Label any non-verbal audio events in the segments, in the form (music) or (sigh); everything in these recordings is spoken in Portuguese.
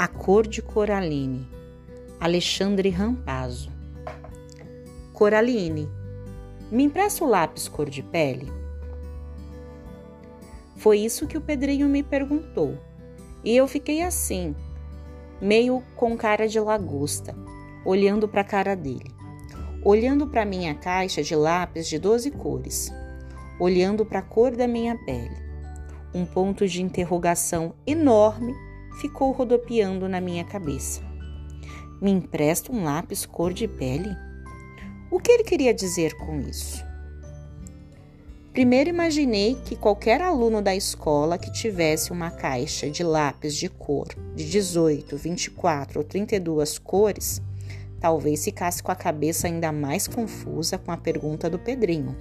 A cor de Coraline, Alexandre Rampazzo. Coraline, me empresta o lápis cor de pele? Foi isso que o pedrinho me perguntou. E eu fiquei assim, meio com cara de lagosta, olhando para a cara dele, olhando para minha caixa de lápis de 12 cores, olhando para a cor da minha pele. Um ponto de interrogação enorme ficou rodopiando na minha cabeça. Me empresta um lápis cor de pele? O que ele queria dizer com isso? Primeiro imaginei que qualquer aluno da escola que tivesse uma caixa de lápis de cor de 18, 24 ou 32 cores, talvez ficasse com a cabeça ainda mais confusa com a pergunta do Pedrinho.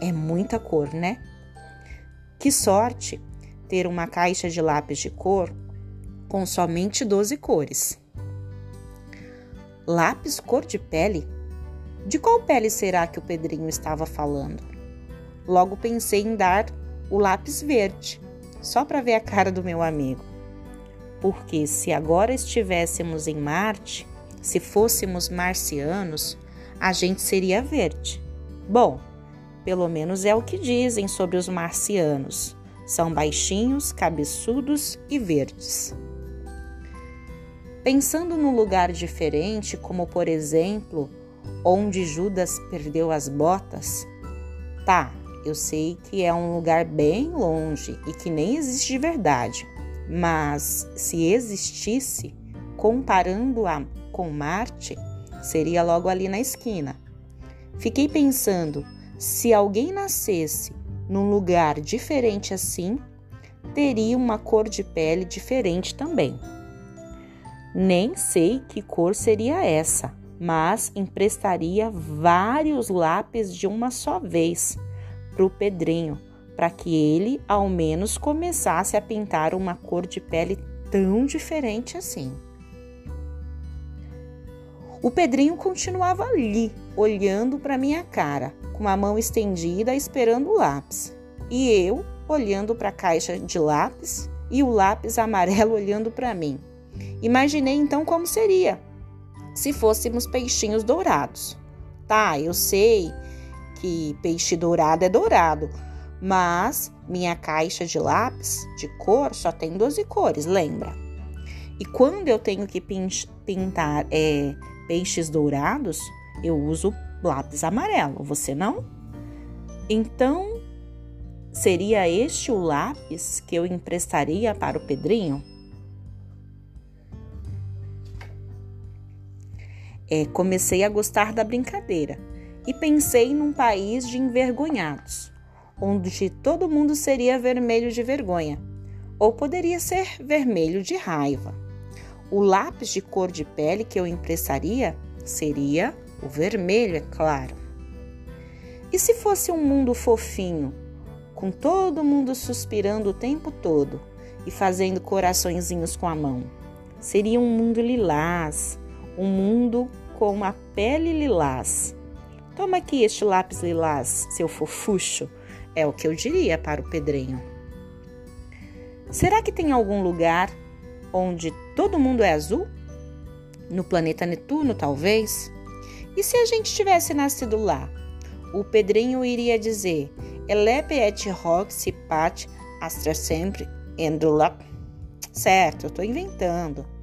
É muita cor, né? Que sorte ter uma caixa de lápis de cor com somente 12 cores. Lápis cor de pele? De qual pele será que o Pedrinho estava falando? Logo pensei em dar o lápis verde, só para ver a cara do meu amigo. Porque se agora estivéssemos em Marte, se fôssemos marcianos, a gente seria verde. Bom, pelo menos é o que dizem sobre os marcianos. São baixinhos, cabeçudos e verdes. Pensando num lugar diferente, como por exemplo, onde Judas perdeu as botas, tá, eu sei que é um lugar bem longe e que nem existe de verdade, mas se existisse, comparando-a com Marte, seria logo ali na esquina. Fiquei pensando, se alguém nascesse num lugar diferente assim, teria uma cor de pele diferente também. Nem sei que cor seria essa, mas emprestaria vários lápis de uma só vez para o Pedrinho, para que ele ao menos começasse a pintar uma cor de pele tão diferente assim. O Pedrinho continuava ali, olhando para minha cara, com a mão estendida, esperando o lápis. E eu olhando para a caixa de lápis e o lápis amarelo (laughs) olhando para mim. Imaginei então como seria se fôssemos peixinhos dourados. Tá, eu sei que peixe dourado é dourado, mas minha caixa de lápis de cor só tem 12 cores, lembra? E quando eu tenho que pintar é, peixes dourados, eu uso lápis amarelo, você não? Então, seria este o lápis que eu emprestaria para o Pedrinho? É, comecei a gostar da brincadeira e pensei num país de envergonhados, onde todo mundo seria vermelho de vergonha, ou poderia ser vermelho de raiva. O lápis de cor de pele que eu emprestaria seria o vermelho, é claro. E se fosse um mundo fofinho, com todo mundo suspirando o tempo todo e fazendo coraçõezinhos com a mão? Seria um mundo lilás, um mundo com a pele lilás. Toma aqui este lápis lilás, seu fofucho, é o que eu diria para o Pedrinho. Será que tem algum lugar onde todo mundo é azul? No planeta Netuno, talvez? E se a gente tivesse nascido lá? O Pedrinho iria dizer: Elepe et hoc pat astra sempre endula. Certo, eu estou inventando.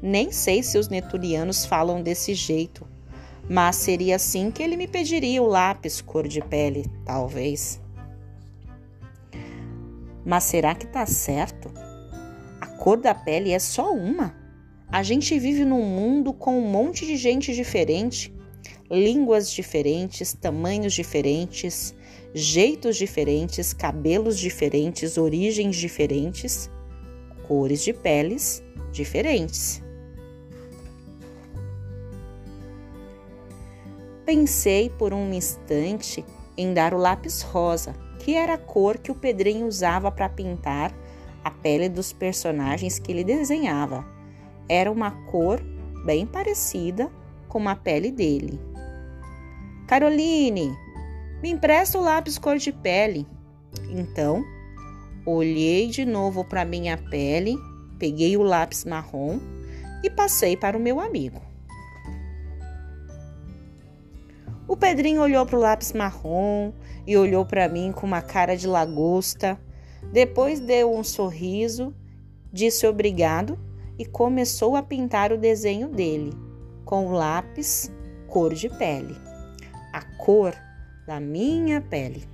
Nem sei se os neturianos falam desse jeito, mas seria assim que ele me pediria o lápis cor de pele, talvez. Mas será que tá certo? A cor da pele é só uma. A gente vive num mundo com um monte de gente diferente, línguas diferentes, tamanhos diferentes, jeitos diferentes, cabelos diferentes, origens diferentes, cores de peles diferentes. Pensei por um instante em dar o lápis rosa, que era a cor que o Pedrinho usava para pintar a pele dos personagens que ele desenhava. Era uma cor bem parecida com a pele dele. Caroline, me empresta o lápis cor de pele. Então, olhei de novo para minha pele peguei o lápis marrom e passei para o meu amigo. O Pedrinho olhou para o lápis marrom e olhou para mim com uma cara de lagosta. Depois deu um sorriso, disse obrigado e começou a pintar o desenho dele com o lápis cor de pele, a cor da minha pele.